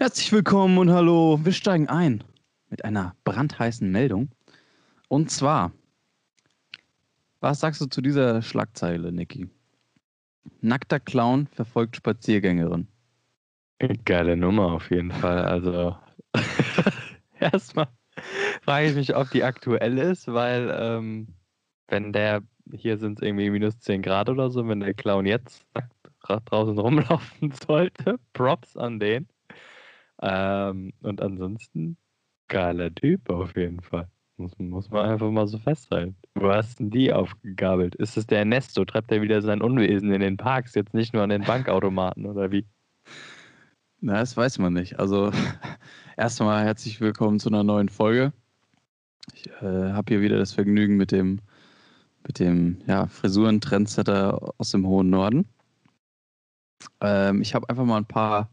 Herzlich willkommen und hallo. Wir steigen ein mit einer brandheißen Meldung. Und zwar, was sagst du zu dieser Schlagzeile, Niki? Nackter Clown verfolgt Spaziergängerin. Geile Nummer auf jeden Fall. Also erstmal frage ich mich, ob die aktuell ist, weil ähm, wenn der, hier sind es irgendwie minus 10 Grad oder so, wenn der Clown jetzt draußen rumlaufen sollte, Props an den. Ähm, und ansonsten, geiler Typ auf jeden Fall. Muss, muss man einfach mal so festhalten. Wo hast denn die aufgegabelt? Ist es der Ernesto? Treibt er wieder sein Unwesen in den Parks, jetzt nicht nur an den Bankautomaten oder wie? Na, das weiß man nicht. Also, erstmal herzlich willkommen zu einer neuen Folge. Ich äh, habe hier wieder das Vergnügen mit dem, mit dem ja, Frisuren-Trendsetter aus dem hohen Norden. Ähm, ich habe einfach mal ein paar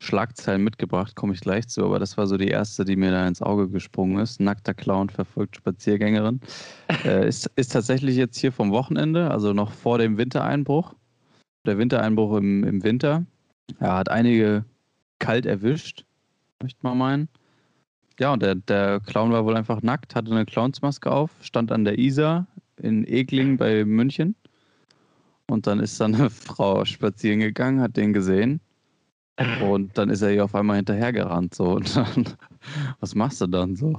Schlagzeilen mitgebracht, komme ich gleich zu, aber das war so die erste, die mir da ins Auge gesprungen ist. Nackter Clown verfolgt Spaziergängerin. äh, ist, ist tatsächlich jetzt hier vom Wochenende, also noch vor dem Wintereinbruch. Der Wintereinbruch im, im Winter. Er hat einige kalt erwischt, möchte man meinen. Ja, und der, der Clown war wohl einfach nackt, hatte eine Clownsmaske auf, stand an der Isar in Egling bei München. Und dann ist dann eine Frau spazieren gegangen, hat den gesehen und dann ist er hier auf einmal hinterhergerannt. So. Und dann, was machst du dann so?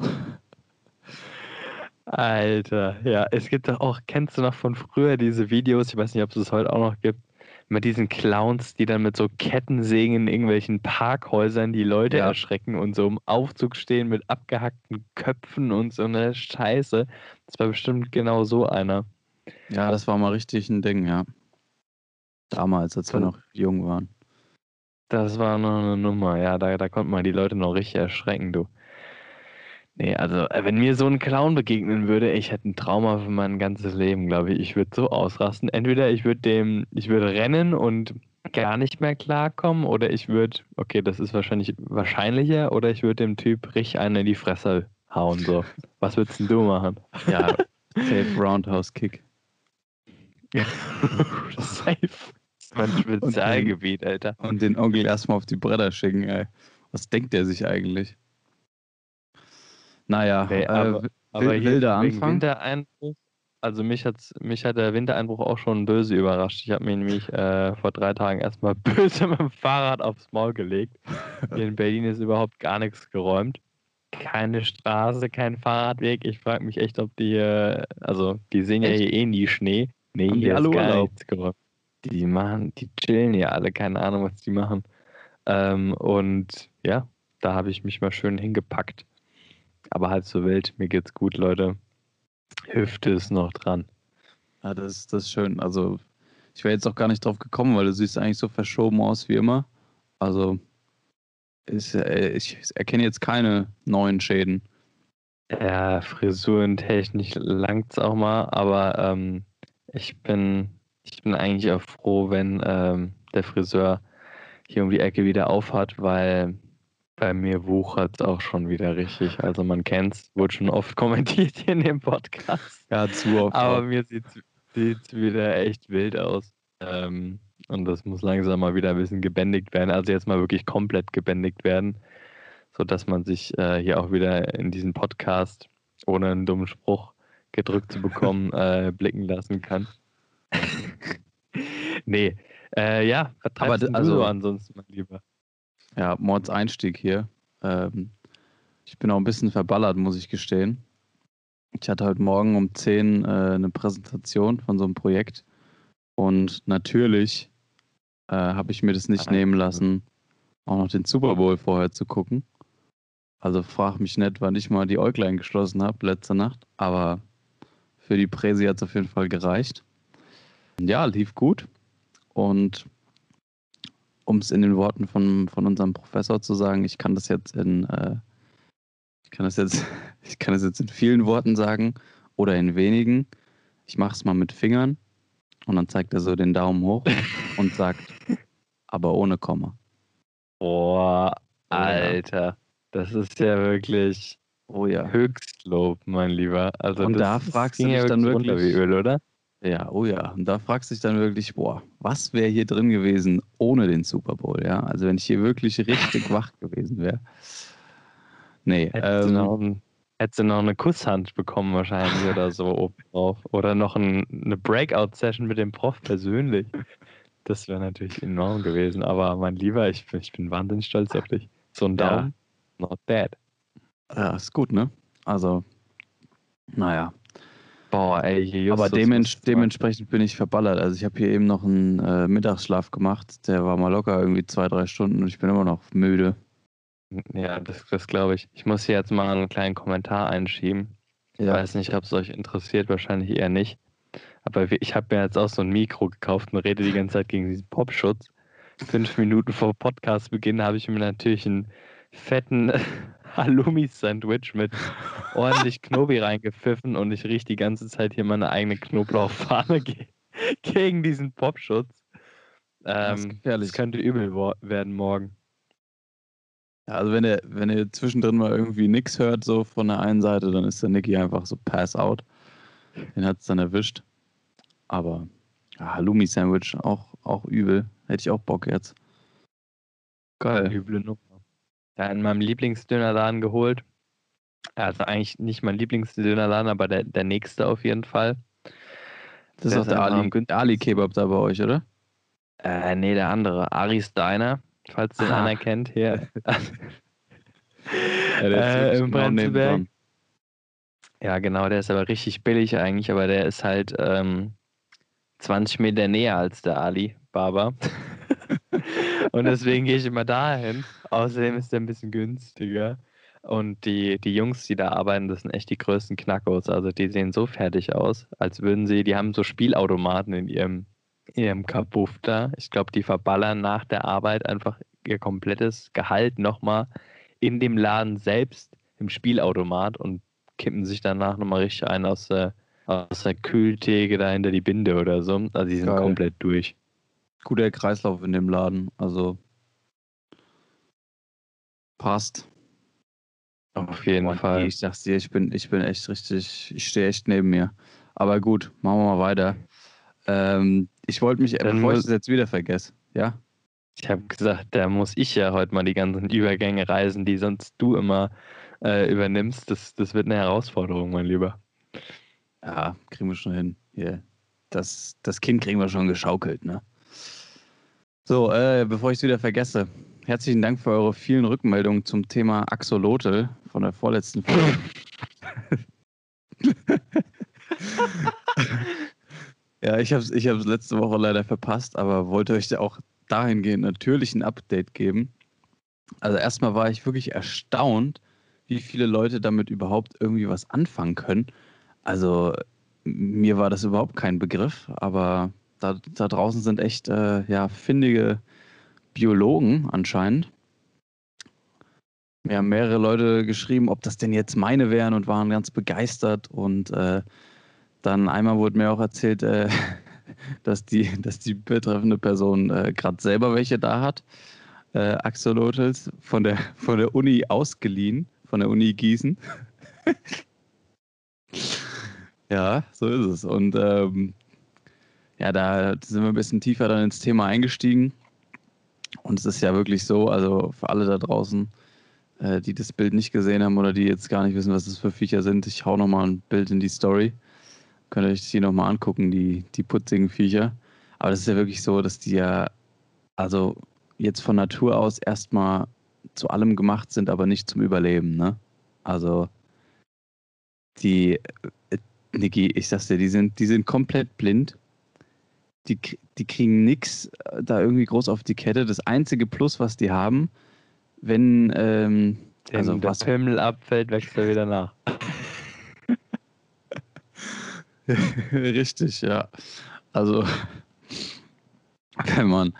Alter, ja, es gibt doch auch, kennst du noch von früher diese Videos, ich weiß nicht, ob es es heute auch noch gibt, mit diesen Clowns, die dann mit so Kettensägen in irgendwelchen Parkhäusern die Leute ja. erschrecken und so im Aufzug stehen mit abgehackten Köpfen und so eine Scheiße. Das war bestimmt genau so einer. Ja, das war mal richtig ein Ding, ja. Damals, als wir noch jung waren. Das war noch eine Nummer, ja, da, da konnte man die Leute noch richtig erschrecken, du. Nee, also, äh, wenn mir so ein Clown begegnen würde, ich hätte ein Trauma für mein ganzes Leben, glaube ich. Ich würde so ausrasten. Entweder ich würde dem, ich würde rennen und gar nicht mehr klarkommen, oder ich würde, okay, das ist wahrscheinlich wahrscheinlicher, oder ich würde dem Typ richtig einen in die Fresse hauen, so. Was würdest denn du machen? Ja, safe Roundhouse Kick. safe mein Spezialgebiet, Alter. Und den Onkel erstmal auf die Bretter schicken, ey. Was denkt der sich eigentlich? Naja, nee, aber, äh, aber wilder Anfang. Wintereinbruch, also mich, hat's, mich hat der Wintereinbruch auch schon böse überrascht. Ich habe mir nämlich äh, vor drei Tagen erstmal böse mit dem Fahrrad aufs Maul gelegt. Hier in Berlin ist überhaupt gar nichts geräumt. Keine Straße, kein Fahrradweg. Ich frage mich echt, ob die, äh, also die sehen ja hier eh nie Schnee. Nee, hier ist gar nichts geräumt. Die machen, die chillen ja alle, keine Ahnung, was die machen. Ähm, und ja, da habe ich mich mal schön hingepackt. Aber halb so wild, mir geht's gut, Leute. Hüfte ist noch dran. Ja, das, das ist schön. Also, ich wäre jetzt auch gar nicht drauf gekommen, weil du siehst eigentlich so verschoben aus wie immer. Also, ist, äh, ich erkenne jetzt keine neuen Schäden. Ja, frisurentechnisch langt's auch mal, aber ähm, ich bin ich bin eigentlich auch froh, wenn ähm, der Friseur hier um die Ecke wieder aufhat, weil bei mir wuchert es auch schon wieder richtig. Also man kennt es, wurde schon oft kommentiert hier in dem Podcast. Ja, zu oft. Aber mir sieht es wieder echt wild aus. Ähm, und das muss langsam mal wieder ein bisschen gebändigt werden. Also jetzt mal wirklich komplett gebändigt werden, sodass man sich äh, hier auch wieder in diesen Podcast ohne einen dummen Spruch gedrückt zu bekommen, äh, blicken lassen kann. Nee. Äh, ja, was Aber du also, ansonsten, mein Lieber? Ja, Mords Einstieg hier. Ähm, ich bin auch ein bisschen verballert, muss ich gestehen. Ich hatte heute Morgen um 10 äh, eine Präsentation von so einem Projekt. Und natürlich äh, habe ich mir das nicht nehmen lassen, auch noch den Super Bowl vorher zu gucken. Also frag mich nicht, wann ich mal die Äuglein geschlossen habe letzte Nacht. Aber für die Präsi hat es auf jeden Fall gereicht. Ja, lief gut. Und um es in den Worten von, von unserem Professor zu sagen, ich kann das jetzt in äh, ich kann das jetzt, ich kann das jetzt in vielen Worten sagen oder in wenigen. Ich mache es mal mit Fingern und dann zeigt er so den Daumen hoch und sagt, aber ohne Komma. Boah, Alter, das ist ja wirklich oh ja. Höchstlob, mein Lieber. Also und da fragst du dich dann wirklich, Öl, oder? Ja, oh ja. Und da fragst du dich dann wirklich, boah, was wäre hier drin gewesen ohne den Super Bowl, ja? Also wenn ich hier wirklich richtig wach gewesen wäre. Nee, hättest, ähm, du noch hättest du noch eine Kusshand bekommen wahrscheinlich oder so oben drauf. Oder noch ein, eine Breakout-Session mit dem Prof persönlich. Das wäre natürlich enorm gewesen. Aber mein Lieber, ich, ich bin wahnsinnig stolz auf dich. So ein Daumen, ja. not bad. Ja, ist gut, ne? Also, naja. Boah, ey, hier Aber dements dementsprechend bin ich verballert. Also ich habe hier eben noch einen äh, Mittagsschlaf gemacht. Der war mal locker irgendwie zwei, drei Stunden und ich bin immer noch müde. Ja, das, das glaube ich. Ich muss hier jetzt mal einen kleinen Kommentar einschieben. Ich ja. weiß nicht, ob es euch interessiert, wahrscheinlich eher nicht. Aber ich habe mir jetzt auch so ein Mikro gekauft und rede die ganze Zeit gegen diesen Popschutz. Fünf Minuten vor Podcastbeginn habe ich mir natürlich einen fetten Halloumi-Sandwich mit ordentlich Knobi reingepfiffen und ich rieche die ganze Zeit hier meine eigene Knoblauchfahne ge gegen diesen Popschutz. Ähm, das, das, könnte übel werden morgen. Ja, also wenn ihr, wenn ihr zwischendrin mal irgendwie nichts hört, so von der einen Seite, dann ist der Niki einfach so pass out. Den hat es dann erwischt. Aber ja, Halloumi-Sandwich auch, auch übel. Hätte ich auch Bock jetzt. Geil. Üble Nummer ja, in meinem Lieblingsdönerladen geholt. Also eigentlich nicht mein Lieblingsdönerladen, aber der, der nächste auf jeden Fall. Das ist auch der Ali, Ali Kebab da bei euch, oder? Äh, nee, der andere. Aris Diner, falls den ah. einer kennt, hier. ja, der ist äh, Im Prenzlberg. Ja, genau, der ist aber richtig billig eigentlich, aber der ist halt ähm, 20 Meter näher als der Ali Barber. Und deswegen gehe ich immer dahin. Außerdem ist der ein bisschen günstiger. Und die, die Jungs, die da arbeiten, das sind echt die größten Knackos. Also die sehen so fertig aus, als würden sie, die haben so Spielautomaten in ihrem, ihrem Kabuff da. Ich glaube, die verballern nach der Arbeit einfach ihr komplettes Gehalt nochmal in dem Laden selbst im Spielautomat und kippen sich danach nochmal richtig ein aus der, aus der Kühltheke da hinter die Binde oder so. Also die sind Geil. komplett durch guter Kreislauf in dem Laden. Also passt. Auf jeden Boah, Fall. Ich sag's dir, ich bin, ich bin echt richtig, ich stehe echt neben mir. Aber gut, machen wir mal weiter. Ähm, ich wollte mich, Dann bevor ich das jetzt wieder vergesse, ja? Ich habe gesagt, da muss ich ja heute mal die ganzen Übergänge reisen, die sonst du immer äh, übernimmst. Das, das wird eine Herausforderung, mein Lieber. Ja, kriegen wir schon hin. Hier. Das, das Kind kriegen wir schon geschaukelt, ne? So, äh, bevor ich es wieder vergesse, herzlichen Dank für eure vielen Rückmeldungen zum Thema Axolotl von der vorletzten Folge. ja, ich habe es ich letzte Woche leider verpasst, aber wollte euch da auch dahingehend natürlich ein Update geben. Also erstmal war ich wirklich erstaunt, wie viele Leute damit überhaupt irgendwie was anfangen können. Also mir war das überhaupt kein Begriff, aber da, da draußen sind echt äh, ja, findige Biologen anscheinend. Mir haben mehrere Leute geschrieben, ob das denn jetzt meine wären und waren ganz begeistert. Und äh, dann einmal wurde mir auch erzählt, äh, dass, die, dass die betreffende Person äh, gerade selber welche da hat. Äh, Axolotls von der, von der Uni ausgeliehen, von der Uni Gießen. ja, so ist es. Und ähm, ja, da sind wir ein bisschen tiefer dann ins Thema eingestiegen. Und es ist ja wirklich so, also für alle da draußen, äh, die das Bild nicht gesehen haben oder die jetzt gar nicht wissen, was das für Viecher sind, ich hau nochmal ein Bild in die Story. Könnt ihr euch die nochmal angucken, die, die putzigen Viecher. Aber das ist ja wirklich so, dass die ja, also jetzt von Natur aus erstmal zu allem gemacht sind, aber nicht zum Überleben, ne? Also die, äh, Niki, ich sag's dir, die sind, die sind komplett blind die, die kriegen nichts äh, da irgendwie groß auf die Kette. Das einzige Plus, was die haben, wenn ähm, also der was Pimmel abfällt, wächst er wieder nach. Richtig, ja. Also wenn man,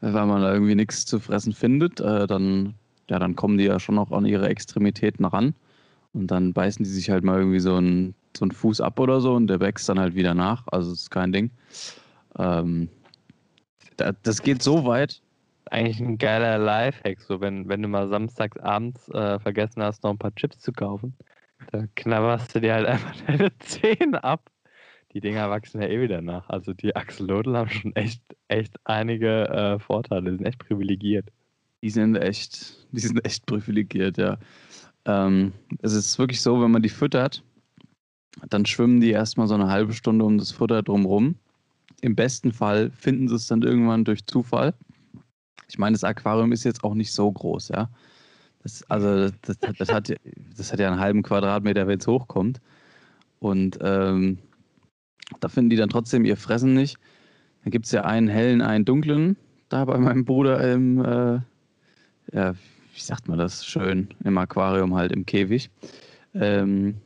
wenn man da irgendwie nichts zu fressen findet, äh, dann, ja, dann kommen die ja schon noch an ihre Extremitäten ran. Und dann beißen die sich halt mal irgendwie so einen, so einen Fuß ab oder so und der wächst dann halt wieder nach. Also das ist kein Ding. Ähm, das geht so weit. Eigentlich ein geiler Lifehack, so wenn, wenn du mal samstags abends äh, vergessen hast, noch ein paar Chips zu kaufen, da knabberst du dir halt einfach deine Zähne ab. die Dinger wachsen ja eh wieder nach. Also die Axolotl haben schon echt, echt einige äh, Vorteile, die sind echt privilegiert. Die sind echt, die sind echt privilegiert, ja. Ähm, es ist wirklich so, wenn man die füttert, dann schwimmen die erstmal so eine halbe Stunde um das Futter drumherum. Im besten Fall finden sie es dann irgendwann durch Zufall. Ich meine, das Aquarium ist jetzt auch nicht so groß, ja. Das, also das, das, das, hat, das hat ja einen halben Quadratmeter, wenn es hochkommt. Und ähm, da finden die dann trotzdem ihr Fressen nicht. Dann gibt es ja einen hellen, einen dunklen, da bei meinem Bruder im, äh, ja, wie sagt man das schön, im Aquarium halt, im Käfig. Ähm,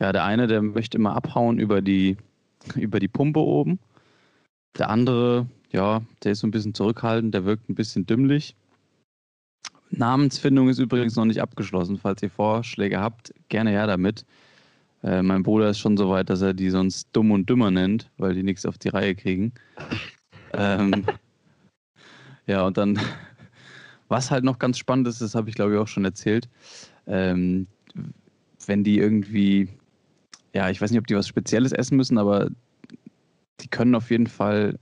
ja, der eine, der möchte immer abhauen über die, über die Pumpe oben. Der andere, ja, der ist so ein bisschen zurückhaltend, der wirkt ein bisschen dümmlich. Namensfindung ist übrigens noch nicht abgeschlossen. Falls ihr Vorschläge habt, gerne her damit. Äh, mein Bruder ist schon so weit, dass er die sonst dumm und dümmer nennt, weil die nichts auf die Reihe kriegen. ähm, ja, und dann, was halt noch ganz spannend ist, das habe ich glaube ich auch schon erzählt, ähm, wenn die irgendwie, ja, ich weiß nicht, ob die was Spezielles essen müssen, aber die können auf jeden Fall,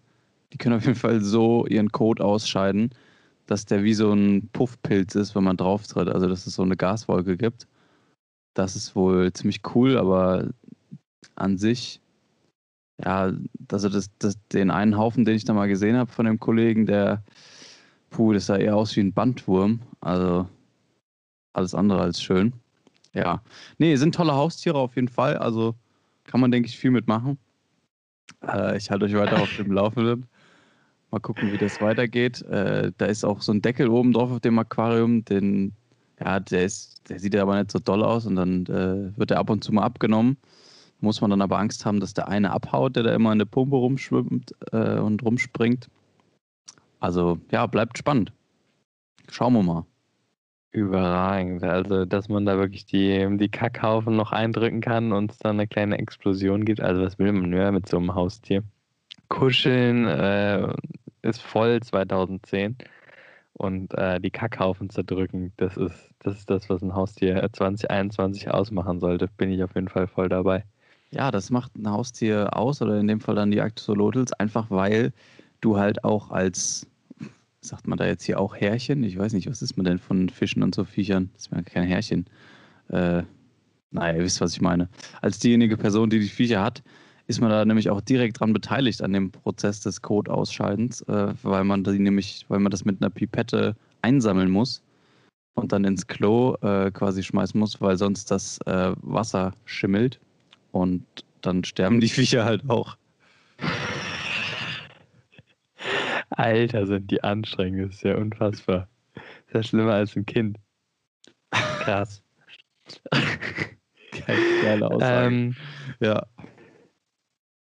die können auf jeden Fall so ihren Code ausscheiden, dass der wie so ein Puffpilz ist, wenn man drauf tritt. Also dass es so eine Gaswolke gibt. Das ist wohl ziemlich cool, aber an sich, ja, also das, das, den einen Haufen, den ich da mal gesehen habe von dem Kollegen, der, puh, das sah eher aus wie ein Bandwurm. Also alles andere als schön. Ja. Nee, sind tolle Haustiere auf jeden Fall. Also kann man, denke ich, viel mitmachen. Äh, ich halte euch weiter auf dem Laufenden. Mal gucken, wie das weitergeht. Äh, da ist auch so ein Deckel oben drauf auf dem Aquarium. Den, ja, der, ist, der sieht aber nicht so doll aus und dann äh, wird er ab und zu mal abgenommen. Muss man dann aber Angst haben, dass der eine abhaut, der da immer in der Pumpe rumschwimmt äh, und rumspringt. Also ja, bleibt spannend. Schauen wir mal. Überragend. Also, dass man da wirklich die, die Kackhaufen noch eindrücken kann und es dann eine kleine Explosion gibt. Also, was will man mehr mit so einem Haustier? Kuscheln, äh, ist voll 2010. Und äh, die Kackhaufen zerdrücken, das ist, das ist das, was ein Haustier 2021 ausmachen sollte. Bin ich auf jeden Fall voll dabei. Ja, das macht ein Haustier aus, oder in dem Fall dann die Axolotls, einfach weil du halt auch als, sagt man da jetzt hier auch Härchen? Ich weiß nicht, was ist man denn von Fischen und so Viechern? Das ist mir kein Härchen. Äh, naja, ihr wisst, was ich meine. Als diejenige Person, die die Viecher hat, ist man da nämlich auch direkt dran beteiligt an dem Prozess des Code-Ausscheidens, äh, weil man die nämlich, weil man das mit einer Pipette einsammeln muss und dann ins Klo äh, quasi schmeißen muss, weil sonst das äh, Wasser schimmelt und dann sterben die Viecher halt auch. Alter, sind die anstrengend, das ist ja unfassbar. Das ist ja schlimmer als ein Kind. Krass. Geile Aussage. Ähm, ja.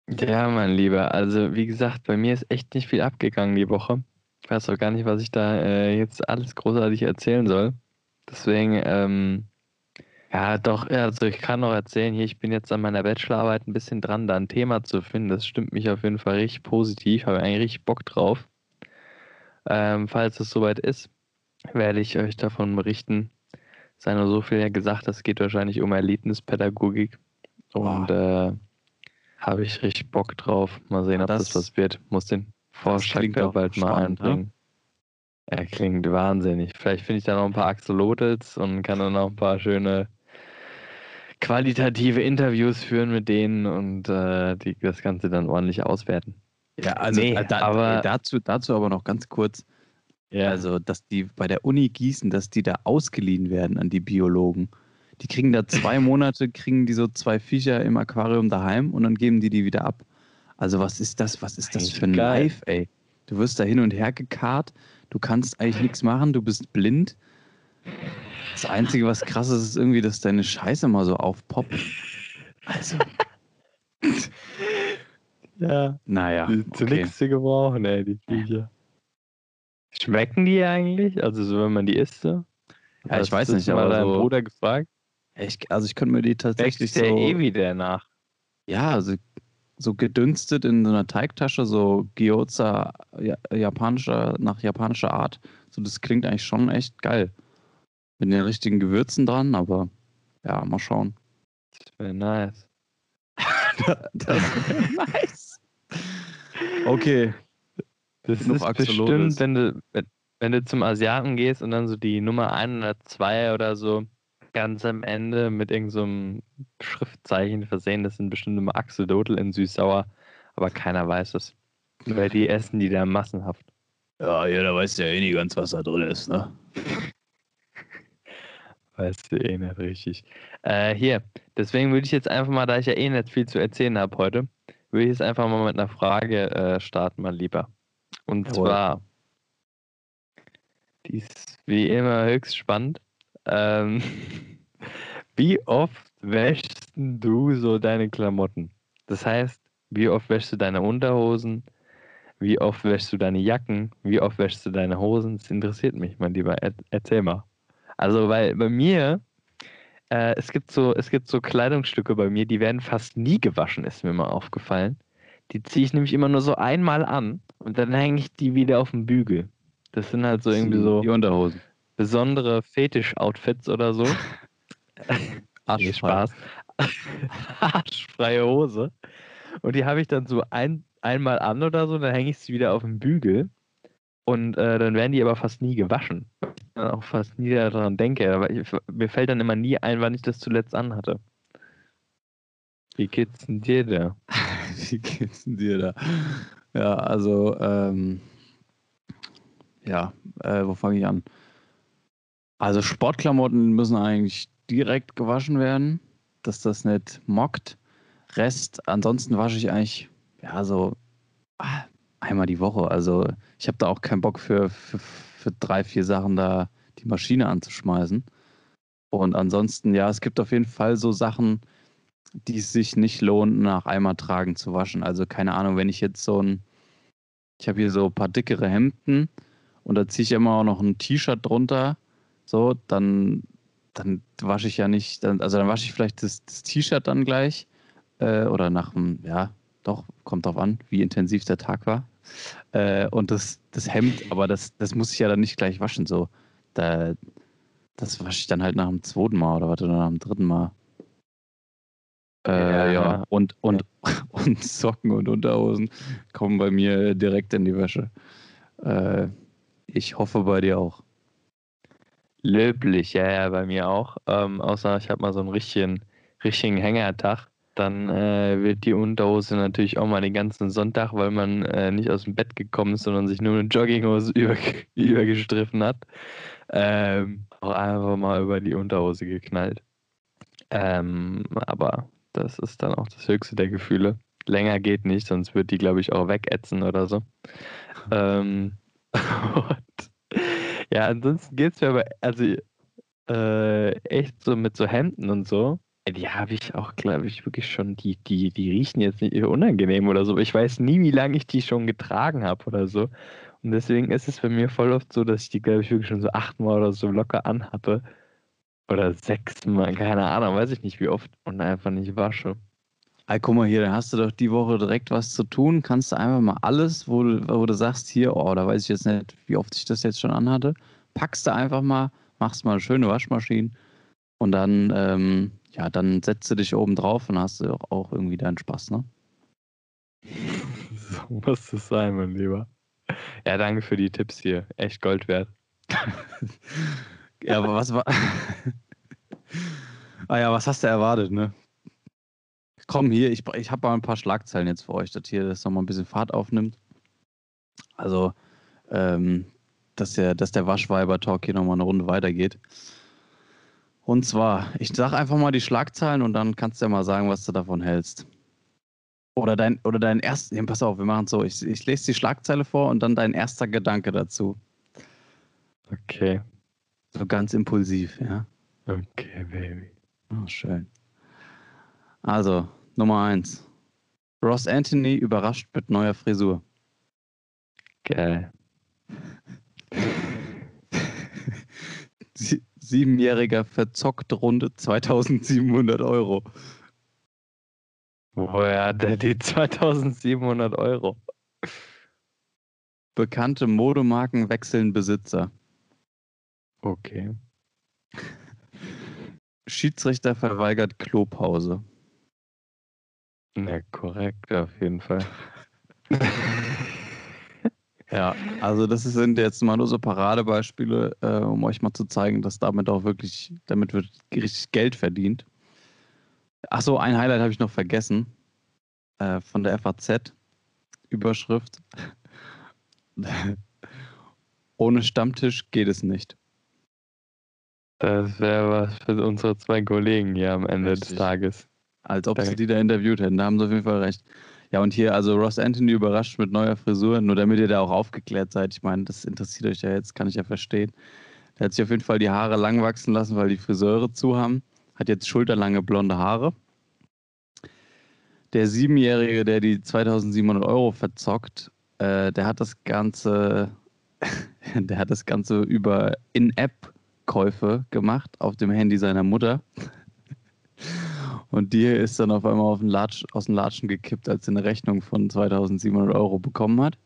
Ja, mein Lieber. Also, wie gesagt, bei mir ist echt nicht viel abgegangen die Woche. Ich weiß auch gar nicht, was ich da äh, jetzt alles großartig erzählen soll. Deswegen, ähm, ja, doch, also ich kann noch erzählen, hier, ich bin jetzt an meiner Bachelorarbeit ein bisschen dran, da ein Thema zu finden. Das stimmt mich auf jeden Fall richtig positiv, habe eigentlich richtig Bock drauf. Ähm, falls es soweit ist, werde ich euch davon berichten. Sei nur so viel ja gesagt, es geht wahrscheinlich um Erlebnispädagogik. Und äh, habe ich richtig Bock drauf. Mal sehen, ob das, das was wird. Muss den Vorschlag da bald mal ne? einbringen. Er klingt wahnsinnig. Vielleicht finde ich da noch ein paar Axolotls und kann dann noch ein paar schöne qualitative Interviews führen mit denen und äh, die, das Ganze dann ordentlich auswerten. Ja, also nee, da, aber, dazu, dazu aber noch ganz kurz. Ja. Also, dass die bei der Uni Gießen, dass die da ausgeliehen werden an die Biologen. Die kriegen da zwei Monate, kriegen die so zwei Viecher im Aquarium daheim und dann geben die die wieder ab. Also was ist das, was ist das für ein geil. Live, ey? Du wirst da hin und her gekarrt, du kannst eigentlich nichts machen, du bist blind. Das Einzige, was krass ist, ist irgendwie, dass deine Scheiße mal so aufpoppt. Also. ja. Naja. Zu okay. nichts zu gebrauchen, ey, die Viecher. Schmecken die eigentlich? Also so, wenn man die isst so? Ja, ich weiß nicht, aber deinen so, Bruder gefragt? Ich, also ich könnte mir die tatsächlich der so... eh wieder nach. Ja, also so gedünstet in so einer Teigtasche, so Gyoza japanischer, nach japanischer Art. So, das klingt eigentlich schon echt geil. Mit den richtigen Gewürzen dran, aber ja, mal schauen. Das wäre nice. das nice. Okay. Das ist bestimmt, wenn du, wenn, wenn du zum Asiaten gehst und dann so die Nummer 102 oder so ganz am Ende mit irgendeinem so Schriftzeichen versehen, das sind bestimmt immer Axolotl in süß-sauer, aber keiner weiß es. Weil die essen die da massenhaft. Ja, jeder weiß ja eh nicht ganz, was da drin ist, ne? Weißt du eh nicht richtig. Äh, hier, deswegen würde ich jetzt einfach mal, da ich ja eh nicht viel zu erzählen habe heute, würde ich jetzt einfach mal mit einer Frage äh, starten, mal lieber. Und Jawohl. zwar, die ist wie immer höchst spannend. Ähm, wie oft wäschst du so deine Klamotten? Das heißt, wie oft wäschst du deine Unterhosen? Wie oft wäschst du deine Jacken? Wie oft wäschst du deine Hosen? Das interessiert mich, mein Lieber. Er erzähl mal. Also, weil bei mir, äh, es, gibt so, es gibt so Kleidungsstücke bei mir, die werden fast nie gewaschen, ist mir mal aufgefallen. Die ziehe ich nämlich immer nur so einmal an und dann hänge ich die wieder auf den Bügel. Das sind halt so irgendwie so die Unterhosen. Besondere Fetisch-Outfits oder so. Arschfrei. Spaß. Arschfreie Hose. Und die habe ich dann so ein, einmal an oder so, dann hänge ich sie wieder auf den Bügel. Und äh, dann werden die aber fast nie gewaschen. Dann auch fast nie daran denke. Aber ich, mir fällt dann immer nie ein, wann ich das zuletzt anhatte. Wie geht's denn dir da? Wie geht's denn dir da? Ja, also, ähm, ja, äh, wo fange ich an? Also Sportklamotten müssen eigentlich direkt gewaschen werden, dass das nicht mockt. Rest, ansonsten wasche ich eigentlich, ja, so ah, einmal die Woche. Also ich habe da auch keinen Bock für, für, für drei, vier Sachen da die Maschine anzuschmeißen. Und ansonsten, ja, es gibt auf jeden Fall so Sachen, die es sich nicht lohnt, nach einmal tragen zu waschen. Also keine Ahnung, wenn ich jetzt so ein, ich habe hier so ein paar dickere Hemden und da ziehe ich immer auch noch ein T-Shirt drunter, so, dann, dann wasche ich ja nicht, dann, also dann wasche ich vielleicht das, das T-Shirt dann gleich äh, oder nach dem, ja, doch, kommt drauf an, wie intensiv der Tag war. Äh, und das, das Hemd, aber das, das muss ich ja dann nicht gleich waschen. So. Da, das wasche ich dann halt nach dem zweiten Mal oder was oder nach dem dritten Mal. Äh, ja, ja. Und, und, und Socken und Unterhosen kommen bei mir direkt in die Wäsche. Äh, ich hoffe bei dir auch. Löblich, ja, ja, bei mir auch. Ähm, außer ich habe mal so einen richtigen, richtigen Hängertag dann äh, wird die Unterhose natürlich auch mal den ganzen Sonntag, weil man äh, nicht aus dem Bett gekommen ist, sondern sich nur eine Jogginghose über, übergestriffen hat, ähm, auch einfach mal über die Unterhose geknallt. Ähm, aber das ist dann auch das höchste der Gefühle. Länger geht nicht, sonst wird die, glaube ich, auch wegätzen oder so. Ähm, ja, ansonsten geht es mir aber, also äh, echt so mit so Hemden und so die habe ich auch, glaube ich, wirklich schon, die, die, die riechen jetzt nicht unangenehm oder so. Ich weiß nie, wie lange ich die schon getragen habe oder so. Und deswegen ist es bei mir voll oft so, dass ich die, glaube ich, wirklich schon so achtmal oder so locker anhatte. Oder sechsmal, keine Ahnung, weiß ich nicht wie oft. Und einfach nicht wasche. Ey, guck mal hier, dann hast du doch die Woche direkt was zu tun. Kannst du einfach mal alles, wo du, wo du sagst, hier, oh, da weiß ich jetzt nicht, wie oft ich das jetzt schon anhatte, packst du einfach mal, machst mal eine schöne Waschmaschine und dann ähm, ja, dann setzt du dich oben drauf und hast du auch irgendwie deinen Spaß, ne? So muss es sein, mein Lieber. Ja, danke für die Tipps hier. Echt Gold wert. ja, aber was war. ah ja, was hast du erwartet, ne? Komm hier, ich, ich habe mal ein paar Schlagzeilen jetzt für euch, dass hier das nochmal ein bisschen Fahrt aufnimmt. Also, ähm, dass der, dass der Waschweiber-Talk hier nochmal eine Runde weitergeht. Und zwar, ich sag einfach mal die Schlagzeilen und dann kannst du ja mal sagen, was du davon hältst. Oder dein, oder dein erster, nee, pass auf, wir machen es so. Ich, ich lese die Schlagzeile vor und dann dein erster Gedanke dazu. Okay. So ganz impulsiv, ja. Okay, Baby. Oh, schön. Also, Nummer eins. Ross Anthony überrascht mit neuer Frisur. Geil. Siebenjähriger verzockt Runde 2700 Euro. Woher hat der die 2700 Euro? Bekannte Modemarken wechseln Besitzer. Okay. Schiedsrichter verweigert Klopause. Ja, korrekt, auf jeden Fall. ja, also das sind jetzt mal nur so Paradebeispiele, äh, um euch mal zu zeigen, dass damit auch wirklich, damit wird richtig Geld verdient. Achso, ein Highlight habe ich noch vergessen. Äh, von der FAZ. Überschrift. Ohne Stammtisch geht es nicht. Das wäre was für unsere zwei Kollegen hier am Ende Richtig. des Tages. Als ob sie die da interviewt hätten. Da haben sie auf jeden Fall recht. Ja, und hier, also Ross Anthony überrascht mit neuer Frisur, nur damit ihr da auch aufgeklärt seid. Ich meine, das interessiert euch ja jetzt, kann ich ja verstehen. Der hat sich auf jeden Fall die Haare lang wachsen lassen, weil die Friseure zu haben. Hat jetzt schulterlange blonde Haare. Der Siebenjährige, der die 2700 Euro verzockt, äh, der hat das Ganze, der hat das Ganze über In-App-Käufe gemacht auf dem Handy seiner Mutter. Und die ist dann auf einmal Latsch, aus dem Latschen gekippt, als sie eine Rechnung von 2700 Euro bekommen hat.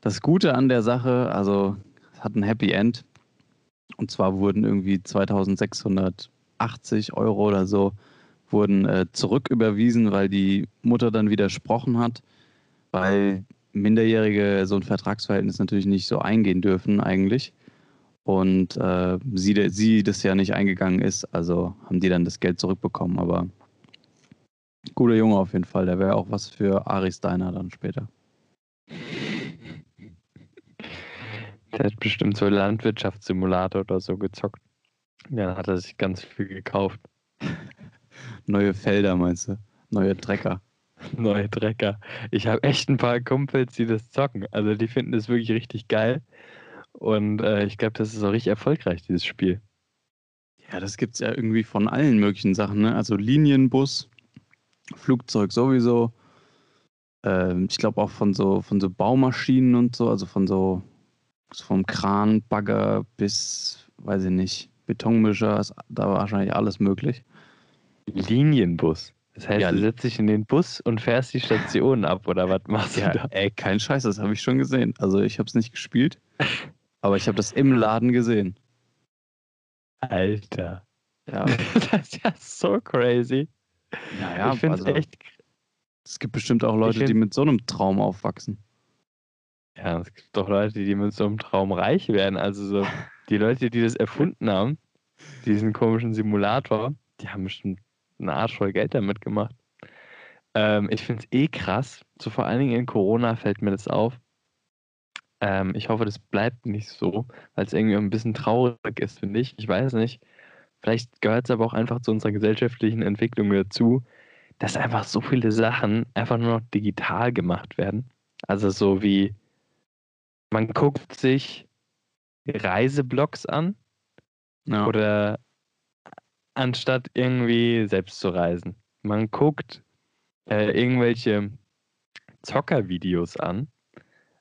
Das Gute an der Sache, also es hat ein Happy End. Und zwar wurden irgendwie 2680 Euro oder so wurden äh, zurücküberwiesen, weil die Mutter dann widersprochen hat, weil Minderjährige so ein Vertragsverhältnis natürlich nicht so eingehen dürfen eigentlich. Und äh, sie, sie das ja nicht eingegangen ist, also haben die dann das Geld zurückbekommen. Aber guter Junge auf jeden Fall, der wäre auch was für Ari Steiner dann später. Der hat bestimmt so Landwirtschaftssimulator oder so gezockt. Dann hat er sich ganz viel gekauft. Neue Felder meinst du? Neue Trecker. Neue Trecker. Ich habe echt ein paar Kumpels, die das zocken. Also die finden das wirklich richtig geil. Und äh, ich glaube, das ist auch richtig erfolgreich, dieses Spiel. Ja, das gibt es ja irgendwie von allen möglichen Sachen. Ne? Also Linienbus, Flugzeug sowieso. Ähm, ich glaube auch von so, von so Baumaschinen und so, also von so vom Kran, Bagger bis, weiß ich nicht, Betonmischer, da war wahrscheinlich alles möglich. Linienbus. Das heißt, ja, du setzt dich in den Bus und fährst die Station ab, oder was machst ja, du da? Ey, kein Scheiß, das habe ich schon gesehen. Also ich habe es nicht gespielt, aber ich habe das im Laden gesehen. Alter. Ja. das ist ja so crazy. Ja, ja, ich finde es also, echt. Es gibt bestimmt auch Leute, die mit so einem Traum aufwachsen. Ja, es gibt doch Leute, die mit so einem Traum reich werden. Also so die Leute, die das erfunden haben, diesen komischen Simulator, die haben bestimmt eine Art voll Geld damit gemacht. Ähm, ich finde es eh krass. So vor allen Dingen in Corona fällt mir das auf. Ähm, ich hoffe, das bleibt nicht so, weil es irgendwie ein bisschen traurig ist, finde ich. Ich weiß nicht. Vielleicht gehört es aber auch einfach zu unserer gesellschaftlichen Entwicklung dazu, dass einfach so viele Sachen einfach nur noch digital gemacht werden. Also so wie man guckt sich Reiseblogs an ja. oder anstatt irgendwie selbst zu reisen. Man guckt äh, irgendwelche Zockervideos an,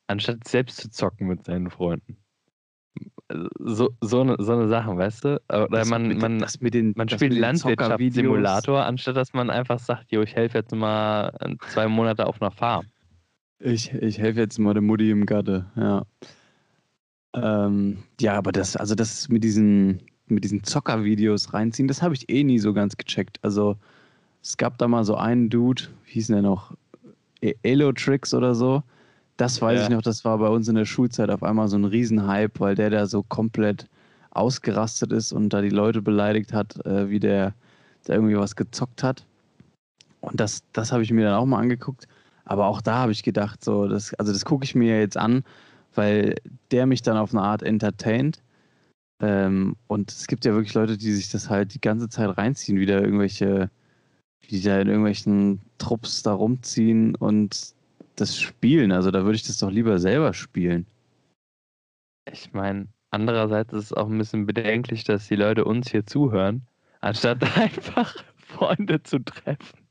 anstatt selbst zu zocken mit seinen Freunden. So, so, eine, so eine Sache, weißt du? Oder das man, man, das mit den, man spielt Landwirtschaftssimulator, anstatt dass man einfach sagt, jo, ich helfe jetzt mal zwei Monate auf einer Farm. Ich, ich helfe jetzt mal der Mutti im Gatte, ja. Ähm, ja, aber das, also das mit diesen, mit diesen Zockervideos reinziehen, das habe ich eh nie so ganz gecheckt. Also es gab da mal so einen Dude, wie hieß der noch? E Elo-Tricks oder so. Das weiß ja. ich noch, das war bei uns in der Schulzeit auf einmal so ein Riesenhype, weil der da so komplett ausgerastet ist und da die Leute beleidigt hat, äh, wie der da irgendwie was gezockt hat. Und das, das habe ich mir dann auch mal angeguckt. Aber auch da habe ich gedacht, so, das, also das gucke ich mir jetzt an, weil der mich dann auf eine Art entertaint. Ähm, und es gibt ja wirklich Leute, die sich das halt die ganze Zeit reinziehen, wieder irgendwelche, die da in irgendwelchen Trupps da rumziehen und das spielen. Also da würde ich das doch lieber selber spielen. Ich meine, andererseits ist es auch ein bisschen bedenklich, dass die Leute uns hier zuhören, anstatt einfach Freunde zu treffen.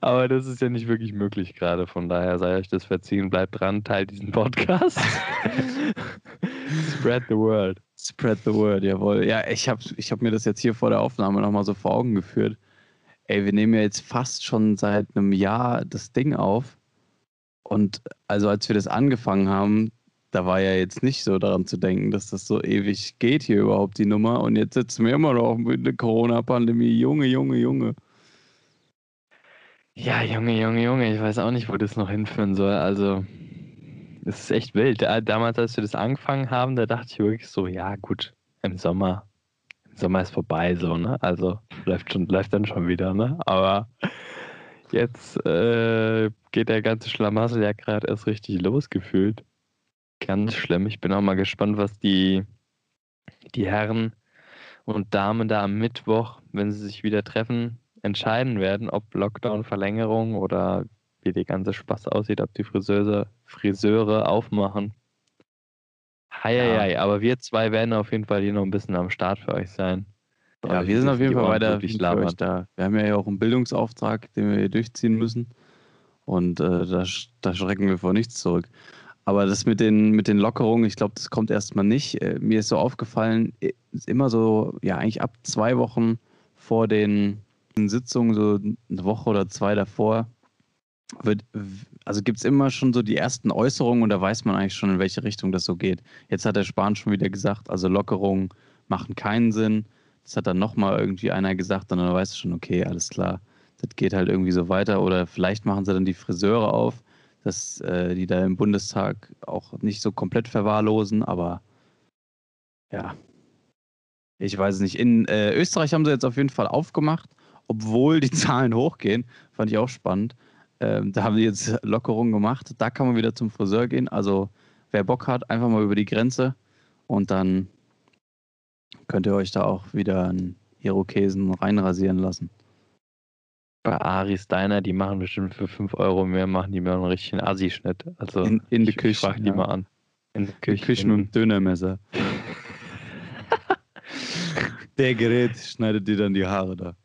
Aber das ist ja nicht wirklich möglich gerade. Von daher sei euch das verziehen. Bleibt dran, teilt diesen Podcast. Spread the word. Spread the word, jawohl. Ja, ich habe ich hab mir das jetzt hier vor der Aufnahme nochmal so vor Augen geführt. Ey, wir nehmen ja jetzt fast schon seit einem Jahr das Ding auf. Und also als wir das angefangen haben, da war ja jetzt nicht so daran zu denken, dass das so ewig geht hier überhaupt, die Nummer. Und jetzt sitzen wir immer noch mit der Corona-Pandemie. Junge, Junge, Junge. Ja, Junge, Junge, Junge, ich weiß auch nicht, wo das noch hinführen soll. Also, es ist echt wild. Damals, als wir das angefangen haben, da dachte ich wirklich so, ja, gut, im Sommer. Im Sommer ist vorbei, so, ne? Also, läuft, schon, läuft dann schon wieder, ne? Aber jetzt äh, geht der ganze Schlamassel ja gerade erst richtig losgefühlt. Ganz schlimm. Ich bin auch mal gespannt, was die, die Herren und Damen da am Mittwoch, wenn sie sich wieder treffen, entscheiden werden, ob Lockdown-Verlängerung oder wie die ganze Spaß aussieht, ob die Friseure, Friseure aufmachen. Heieiei, ja. aber wir zwei werden auf jeden Fall hier noch ein bisschen am Start für euch sein. Ja, wir sind auf jeden Fall weiter für da. Wir haben ja auch einen Bildungsauftrag, den wir hier durchziehen müssen. Und äh, da, da schrecken wir vor nichts zurück. Aber das mit den, mit den Lockerungen, ich glaube, das kommt erstmal nicht. Äh, mir ist so aufgefallen, ist immer so, ja, eigentlich ab zwei Wochen vor den Sitzungen, so eine Woche oder zwei davor, wird, also gibt es immer schon so die ersten Äußerungen und da weiß man eigentlich schon, in welche Richtung das so geht. Jetzt hat der Spahn schon wieder gesagt, also Lockerungen machen keinen Sinn. Das hat dann nochmal irgendwie einer gesagt und dann weißt du schon, okay, alles klar, das geht halt irgendwie so weiter. Oder vielleicht machen sie dann die Friseure auf dass äh, die da im Bundestag auch nicht so komplett verwahrlosen, aber ja, ich weiß es nicht. In äh, Österreich haben sie jetzt auf jeden Fall aufgemacht, obwohl die Zahlen hochgehen. Fand ich auch spannend. Ähm, da haben sie jetzt Lockerungen gemacht. Da kann man wieder zum Friseur gehen. Also wer Bock hat, einfach mal über die Grenze und dann könnt ihr euch da auch wieder einen Irokesen reinrasieren lassen bei Ari Steiner, die machen bestimmt für 5 Euro mehr, machen die mir einen richtigen Assi-Schnitt. Also in, in der Küche. Frag die ja. mal an. In der Küche. Küchen und Dönermesser. der Gerät schneidet dir dann die Haare da.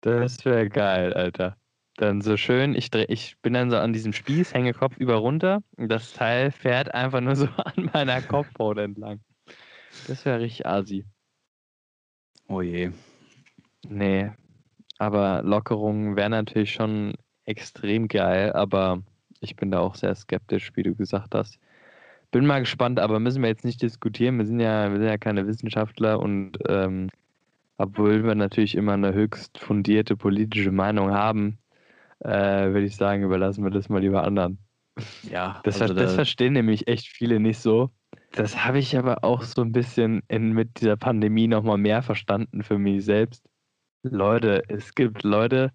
Das wäre geil, Alter. Dann so schön, ich, dreh, ich bin dann so an diesem Spieß, hänge Kopf über runter und das Teil fährt einfach nur so an meiner Kopfhaut entlang. Das wäre richtig Asi. Oh je. Nee, aber Lockerungen wären natürlich schon extrem geil, aber ich bin da auch sehr skeptisch, wie du gesagt hast. Bin mal gespannt, aber müssen wir jetzt nicht diskutieren. Wir sind ja, wir sind ja keine Wissenschaftler und ähm, obwohl wir natürlich immer eine höchst fundierte politische Meinung haben, äh, würde ich sagen, überlassen wir das mal lieber anderen. Ja, das, also das verstehen nämlich echt viele nicht so. Das habe ich aber auch so ein bisschen in, mit dieser Pandemie nochmal mehr verstanden für mich selbst. Leute, es gibt Leute,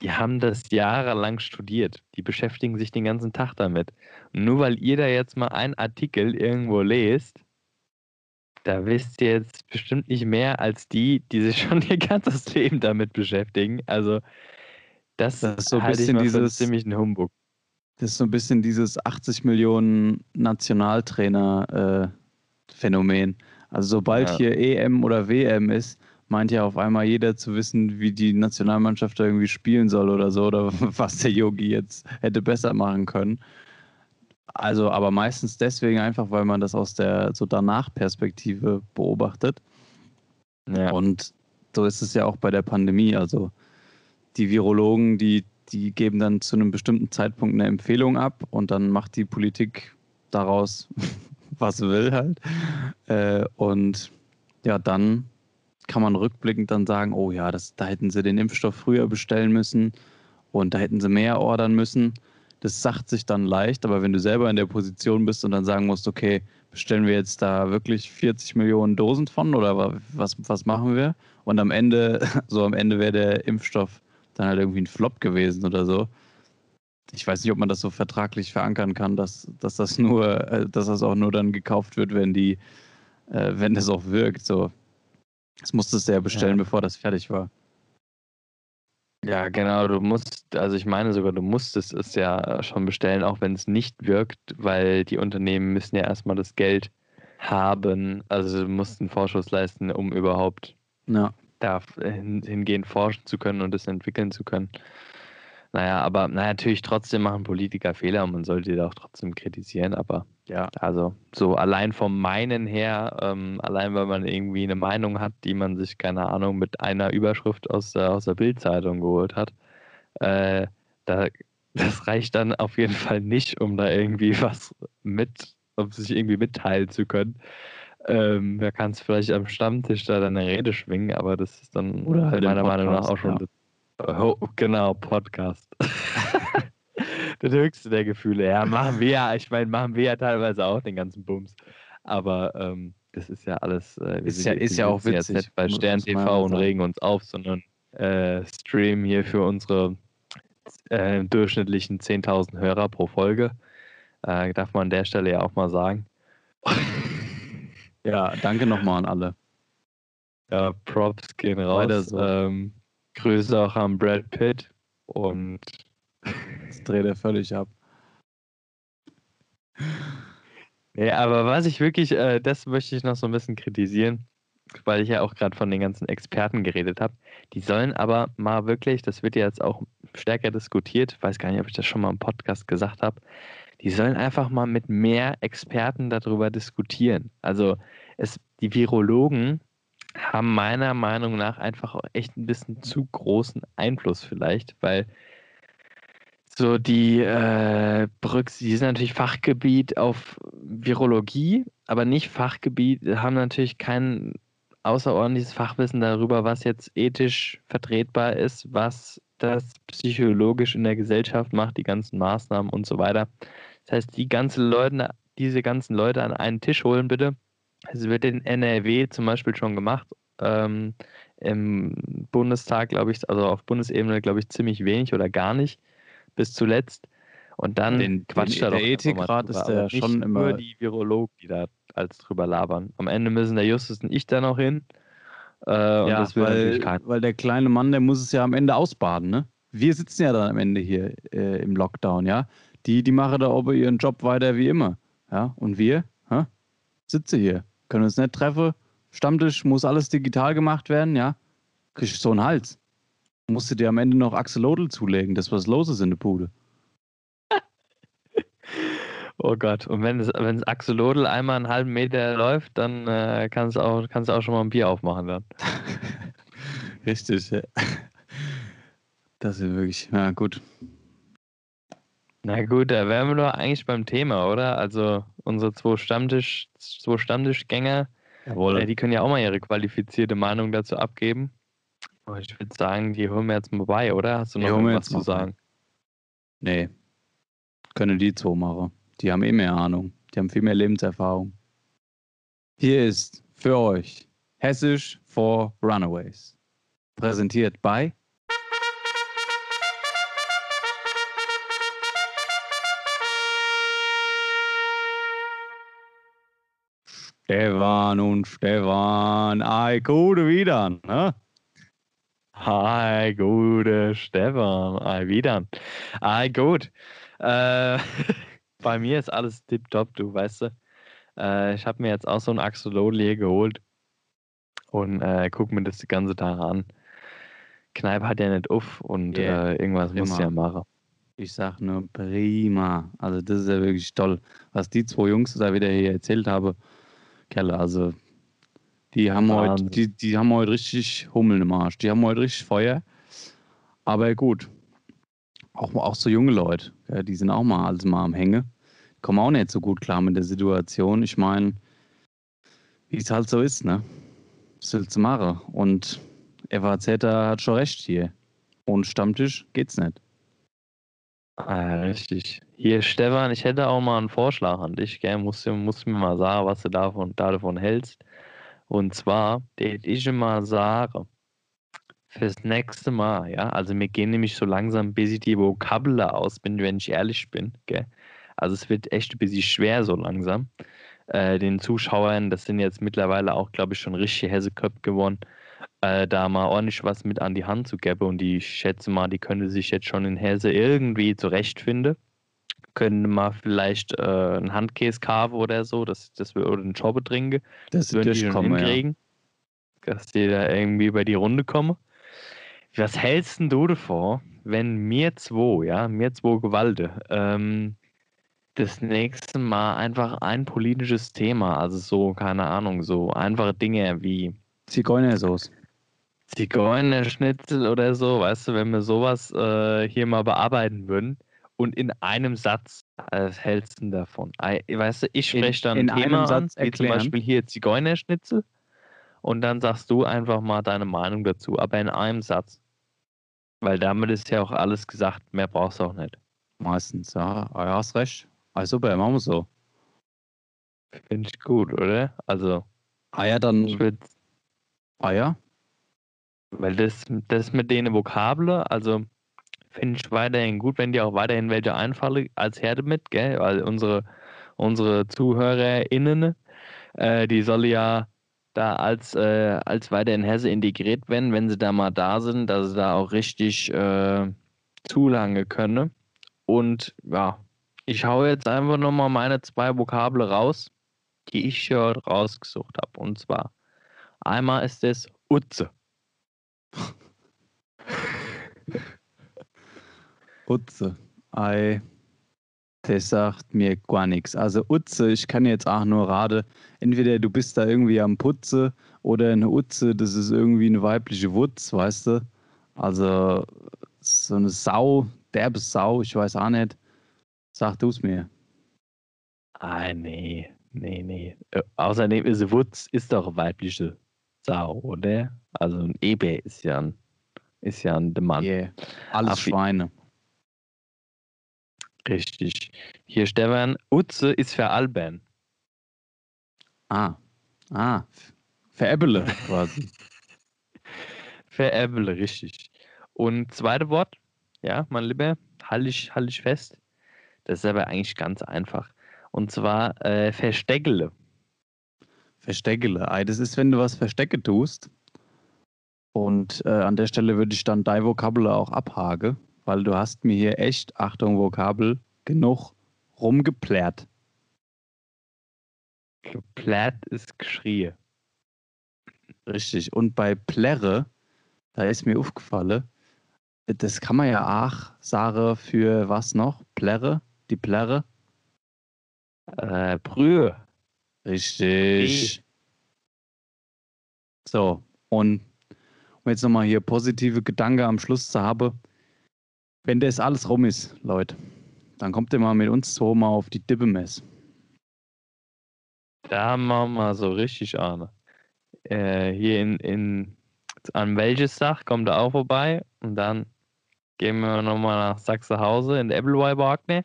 die haben das jahrelang studiert. Die beschäftigen sich den ganzen Tag damit. Und nur weil ihr da jetzt mal einen Artikel irgendwo lest, da wisst ihr jetzt bestimmt nicht mehr als die, die sich schon ihr ganzes Leben damit beschäftigen. Also, das, das ist so ein bisschen dieses ziemlichen Humbug. Das ist so ein bisschen dieses 80 Millionen Nationaltrainer-Phänomen. Äh, also, sobald ja. hier EM oder WM ist, meint ja auf einmal jeder zu wissen, wie die Nationalmannschaft da irgendwie spielen soll oder so, oder was der Yogi jetzt hätte besser machen können. Also, aber meistens deswegen einfach, weil man das aus der so danach Perspektive beobachtet. Ja. Und so ist es ja auch bei der Pandemie. Also die Virologen, die, die geben dann zu einem bestimmten Zeitpunkt eine Empfehlung ab und dann macht die Politik daraus, was will halt. Äh, und ja, dann kann man rückblickend dann sagen, oh ja, das, da hätten sie den Impfstoff früher bestellen müssen und da hätten sie mehr ordern müssen. Das sagt sich dann leicht, aber wenn du selber in der Position bist und dann sagen musst, okay, bestellen wir jetzt da wirklich 40 Millionen Dosen von oder was, was machen wir? Und am Ende, so am Ende wäre der Impfstoff dann halt irgendwie ein Flop gewesen oder so. Ich weiß nicht, ob man das so vertraglich verankern kann, dass, dass das nur, äh, dass das auch nur dann gekauft wird, wenn die, äh, wenn das auch wirkt. So, das musstest du ja bestellen, ja. bevor das fertig war. Ja, genau, du musst, also ich meine sogar, du musstest es ja schon bestellen, auch wenn es nicht wirkt, weil die Unternehmen müssen ja erstmal das Geld haben, also du musst einen Vorschuss leisten, um überhaupt ja. Da hingehend forschen zu können und es entwickeln zu können. Naja, aber naja, natürlich trotzdem machen Politiker Fehler und man sollte die auch trotzdem kritisieren, aber ja, also so allein vom Meinen her, ähm, allein weil man irgendwie eine Meinung hat, die man sich, keine Ahnung, mit einer Überschrift aus der, aus der Bildzeitung geholt hat, äh, da, das reicht dann auf jeden Fall nicht, um da irgendwie was mit, um sich irgendwie mitteilen zu können. Ähm, wer kann es vielleicht am Stammtisch da dann eine Rede schwingen, aber das ist dann Oder halt meiner Meinung nach auch schon ja Oh, genau, Podcast. das höchste der Gefühle. Ja, machen wir ja. Ich meine, machen wir ja teilweise auch den ganzen Bums. Aber ähm, das ist ja alles. Äh, ist, ja, ist ja auch witzig. Jetzt nicht bei Stern TV und regen uns auf, sondern äh, streamen hier für unsere äh, durchschnittlichen 10.000 Hörer pro Folge. Äh, darf man an der Stelle ja auch mal sagen. ja, danke nochmal an alle. Ja, Props gehen raus. So. Ähm, Grüße auch an Brad Pitt und das dreht er völlig ab. Nee, aber was ich wirklich, äh, das möchte ich noch so ein bisschen kritisieren, weil ich ja auch gerade von den ganzen Experten geredet habe. Die sollen aber mal wirklich, das wird ja jetzt auch stärker diskutiert, ich weiß gar nicht, ob ich das schon mal im Podcast gesagt habe, die sollen einfach mal mit mehr Experten darüber diskutieren. Also es, die Virologen haben meiner Meinung nach einfach echt ein bisschen zu großen Einfluss vielleicht, weil so die äh, Brücks, die sind natürlich Fachgebiet auf Virologie, aber nicht Fachgebiet, haben natürlich kein außerordentliches Fachwissen darüber, was jetzt ethisch vertretbar ist, was das psychologisch in der Gesellschaft macht, die ganzen Maßnahmen und so weiter. Das heißt, die ganzen Leute, diese ganzen Leute an einen Tisch holen, bitte. Es wird in NRW zum Beispiel schon gemacht. Ähm, Im Bundestag, glaube ich, also auf Bundesebene, glaube ich, ziemlich wenig oder gar nicht bis zuletzt. Und dann den, quatscht den, da Der Ethikrat ist ja schon immer. Nur die Virologen, die da als drüber labern. Am Ende müssen der Justus und ich da noch hin. Äh, ja, weil, weil der kleine Mann, der muss es ja am Ende ausbaden, ne? Wir sitzen ja dann am Ende hier äh, im Lockdown, ja? Die, die machen da oben ihren Job weiter wie immer. Ja? Und wir? Sitze hier, können uns nicht treffen. Stammtisch muss alles digital gemacht werden, ja? Krieg ich so einen Hals. Musst du dir am Ende noch Axolotl zulegen, das was los ist in der Bude. oh Gott, und wenn es, wenn das Axolotl einmal einen halben Meter läuft, dann äh, kannst, du auch, kannst du auch schon mal ein Bier aufmachen dann. Richtig, ja. Das ist wirklich, ja gut. Na gut, da wären wir doch eigentlich beim Thema, oder? Also unsere zwei Stammtisch, zwei Stammtischgänger, Jawohl. Äh, die können ja auch mal ihre qualifizierte Meinung dazu abgeben. Oh, ich würde sagen, die holen wir jetzt mal bei, oder? Hast du noch was zu sagen? Nee. Können die zwei machen. Die haben eh mehr Ahnung. Die haben viel mehr Lebenserfahrung. Hier ist für euch Hessisch for Runaways. Präsentiert bei Stefan und Stefan. Ei, gute wieder, ne? Hi, gute Stefan. Hi, wieder. Hi, gut. Äh, bei mir ist alles tipptopp, du weißt du. Äh, ich habe mir jetzt auch so ein Axolotl hier geholt und äh, guck mir das die ganze Tag an. Kneipe hat ja nicht auf und yeah. äh, irgendwas Prima. muss ja machen. Ich sag nur prima. Also das ist ja wirklich toll, was die zwei Jungs da wieder hier erzählt haben. Kerle, also die haben, heute, die, die haben heute richtig Hummeln im Arsch. Die haben heute richtig Feuer. Aber gut. Auch, auch so junge Leute, ja, die sind auch mal alles mal am Hänge. Kommen auch nicht so gut klar mit der Situation. Ich meine, wie es halt so ist, ne? Was willst du machen? Und FAZ hat schon recht hier. Ohne Stammtisch geht's nicht. Ah, richtig. Hier, Stefan, ich hätte auch mal einen Vorschlag an dich. Gell? Musst, musst mir mal sagen, was du davon, davon hältst. Und zwar, der ich immer sage, fürs nächste Mal, ja, also mir gehen nämlich so langsam ein bisschen die Vokabeln aus, bin, wenn ich ehrlich bin, gell. Also es wird echt ein bisschen schwer so langsam. Äh, den Zuschauern, das sind jetzt mittlerweile auch, glaube ich, schon richtige Hesseköpfe geworden, äh, da mal ordentlich was mit an die Hand zu geben und die, ich schätze mal, die können sich jetzt schon in Hesse irgendwie zurechtfinden können mal vielleicht äh, einen Handkäse kaufen oder so, dass, dass wir oder einen Schobbe trinken. Das würden die schon hinkriegen. Ja. Dass die da irgendwie über die Runde kommen. Was hältst du davor, wenn mir zwei, ja, mir zwei Gewalte, ähm, das nächste Mal einfach ein politisches Thema, also so, keine Ahnung, so einfache Dinge wie Zigeunersauce. Zigeunerschnitzel oder so, weißt du, wenn wir sowas äh, hier mal bearbeiten würden, und in einem Satz was hältst du davon? Weißt du, ich spreche dann in, in Thema Satz an, wie zum Beispiel hier Zigeunerschnitzel und dann sagst du einfach mal deine Meinung dazu, aber in einem Satz. Weil damit ist ja auch alles gesagt, mehr brauchst du auch nicht. Meistens, ja. Ah, ja, hast recht. Also super, machen wir so. Finde ich gut, oder? Also. Ah ja, dann. Ich ah ja? Weil das, das mit den Vokabeln, also finde ich weiterhin gut, wenn dir auch weiterhin welche einfallen als Herde mit, gell? Weil unsere, unsere ZuhörerInnen, äh, die sollen ja da als, äh, als weiterhin Hesse integriert werden, wenn sie da mal da sind, dass sie da auch richtig äh, zulange können. Und ja, ich hau jetzt einfach nochmal meine zwei Vokabeln raus, die ich hier rausgesucht habe. Und zwar einmal ist es Utze. Utze. Ei. Das sagt mir gar nichts. Also Utze, ich kann jetzt auch nur raten, entweder du bist da irgendwie am Putze oder eine Utze, das ist irgendwie eine weibliche Wutz, weißt du? Also so eine Sau, derbe Sau, ich weiß auch nicht. Sag du es mir. Ah, nee, nee, nee. Äh, außerdem ist Wutz ist doch weibliche Sau, oder? Also ein Eber ist ja ein, ist ja ein Mann. Yeah. Alles Ach, Schweine. Richtig. Hier, Stefan, Utze ist für Alben. Ah. Ah. Veräbbele quasi. Veräbbele, richtig. Und zweite Wort, ja, mein Lieber, halte ich, halt ich fest. Das ist aber eigentlich ganz einfach. Und zwar äh, Versteckele. Versteckele. Das ist, wenn du was verstecke tust. Und äh, an der Stelle würde ich dann dein Vokabel auch abhaken weil du hast mir hier echt, Achtung, Vokabel, genug rumgeplärt. Geplärt ist geschrie. Richtig. Und bei Plärre, da ist mir aufgefallen, das kann man ja auch sagen für was noch? Plärre? Die Plärre? Äh, Brühe. Richtig. So, und um jetzt nochmal hier positive Gedanken am Schluss zu haben, wenn das alles rum ist, Leute, dann kommt ihr mal mit uns so mal auf die Dippemess. Da machen wir so richtig an. Äh, hier in, in an welches Sach kommt er auch vorbei und dann gehen wir nochmal nach Sachsenhause in der Appleby ne?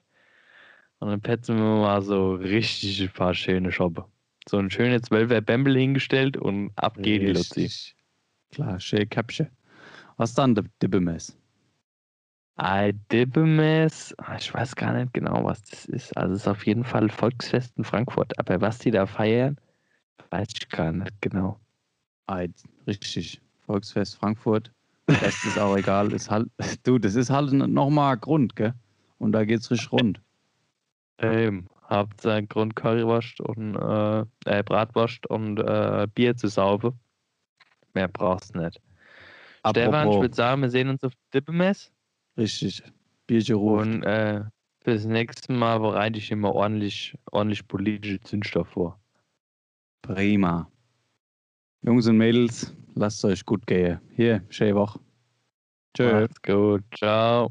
Und dann petzen wir mal so richtig ein paar schöne Shoppe. So ein schönes 12er Bämbel hingestellt und ab geht die Luzi. Klar, schön Käppchen. Was dann der Dippemess? Dibemes, ah, ich weiß gar nicht genau, was das ist. Also es ist auf jeden Fall Volksfest in Frankfurt. Aber was die da feiern, weiß ich gar nicht genau. Eid, richtig. Volksfest Frankfurt. Das ist auch egal. Ist halt, du, das ist halt nochmal Grund, gell? Und da geht's richtig rund. Ähm, habt seinen Grund Currywurst und äh, äh, Bratwurst und äh, Bier zu saufen. Mehr brauchst nicht. Apropos. Stefan, ich würde sagen, wir sehen uns auf Dippemess. Richtig. Bierchen ruft. Und äh, fürs nächste Mal bereite ich immer ordentlich, ordentlich politische Zündstoff vor. Prima. Jungs und Mädels, lasst euch gut gehen. Hier, schöne Woche. Tschö. Macht's gut. Ciao.